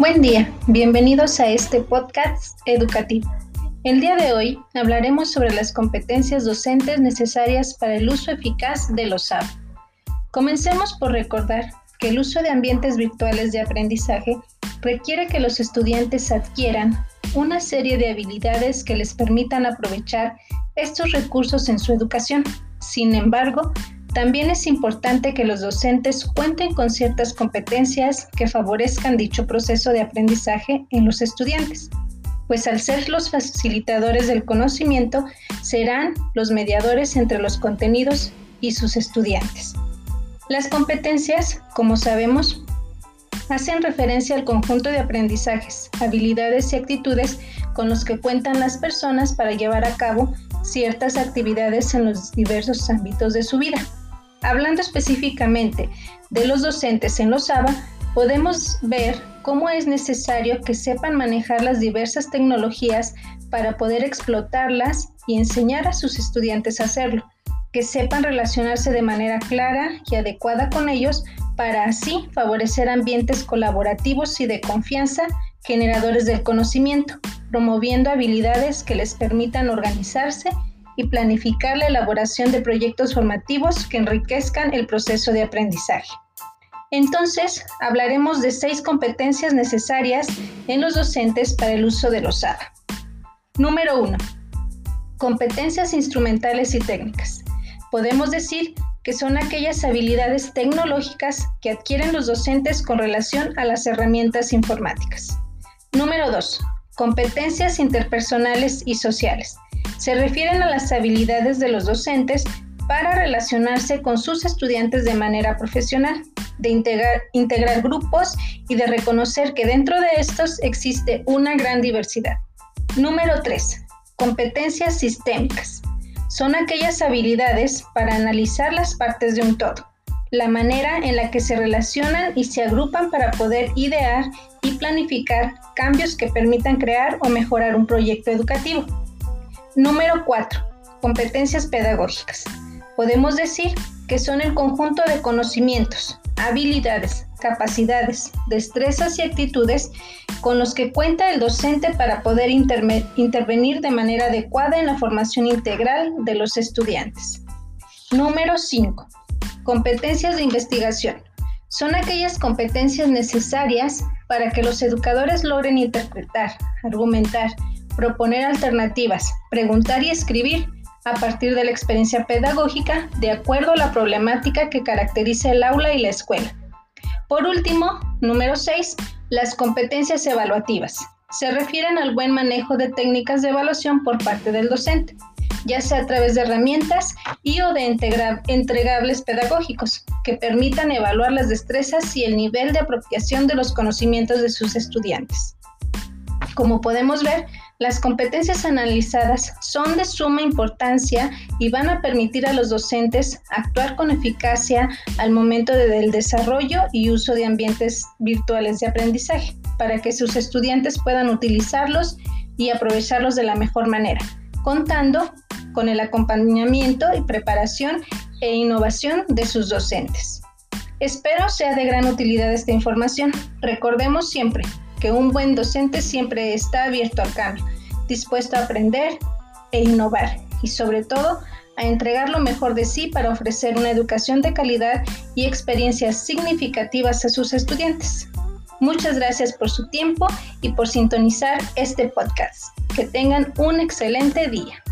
Buen día, bienvenidos a este podcast educativo. El día de hoy hablaremos sobre las competencias docentes necesarias para el uso eficaz de los SAB. Comencemos por recordar que el uso de ambientes virtuales de aprendizaje requiere que los estudiantes adquieran una serie de habilidades que les permitan aprovechar estos recursos en su educación. Sin embargo, también es importante que los docentes cuenten con ciertas competencias que favorezcan dicho proceso de aprendizaje en los estudiantes, pues al ser los facilitadores del conocimiento, serán los mediadores entre los contenidos y sus estudiantes. Las competencias, como sabemos, hacen referencia al conjunto de aprendizajes, habilidades y actitudes con los que cuentan las personas para llevar a cabo ciertas actividades en los diversos ámbitos de su vida. Hablando específicamente de los docentes en los ABA, podemos ver cómo es necesario que sepan manejar las diversas tecnologías para poder explotarlas y enseñar a sus estudiantes a hacerlo, que sepan relacionarse de manera clara y adecuada con ellos para así favorecer ambientes colaborativos y de confianza generadores del conocimiento, promoviendo habilidades que les permitan organizarse y planificar la elaboración de proyectos formativos que enriquezcan el proceso de aprendizaje. Entonces, hablaremos de seis competencias necesarias en los docentes para el uso de los ADA. Número 1. Competencias instrumentales y técnicas. Podemos decir que son aquellas habilidades tecnológicas que adquieren los docentes con relación a las herramientas informáticas. Número 2. Competencias interpersonales y sociales se refieren a las habilidades de los docentes para relacionarse con sus estudiantes de manera profesional, de integrar, grupos y de reconocer que dentro de estos existe una gran diversidad. Número 3. Competencias sistémicas. Son aquellas habilidades para analizar las partes de un todo, la manera en la que se relacionan y se agrupan para poder idear y planificar cambios que permitan crear o mejorar un proyecto educativo. Número 4. Competencias pedagógicas. Podemos decir que son el conjunto de conocimientos, habilidades, capacidades, destrezas y actitudes con los que cuenta el docente para poder intervenir de manera adecuada en la formación integral de los estudiantes. Número 5. Competencias de investigación. Son aquellas competencias necesarias para que los educadores logren interpretar, argumentar, proponer alternativas, preguntar y escribir a partir de la experiencia pedagógica de acuerdo a la problemática que caracteriza el aula y la escuela. Por último, número 6, las competencias evaluativas. Se refieren al buen manejo de técnicas de evaluación por parte del docente, ya sea a través de herramientas y o de entregables pedagógicos que permitan evaluar las destrezas y el nivel de apropiación de los conocimientos de sus estudiantes. Como podemos ver, las competencias analizadas son de suma importancia y van a permitir a los docentes actuar con eficacia al momento del desarrollo y uso de ambientes virtuales de aprendizaje, para que sus estudiantes puedan utilizarlos y aprovecharlos de la mejor manera, contando con el acompañamiento y preparación e innovación de sus docentes. Espero sea de gran utilidad esta información. Recordemos siempre, que un buen docente siempre está abierto al cambio, dispuesto a aprender e innovar y sobre todo a entregar lo mejor de sí para ofrecer una educación de calidad y experiencias significativas a sus estudiantes. Muchas gracias por su tiempo y por sintonizar este podcast. Que tengan un excelente día.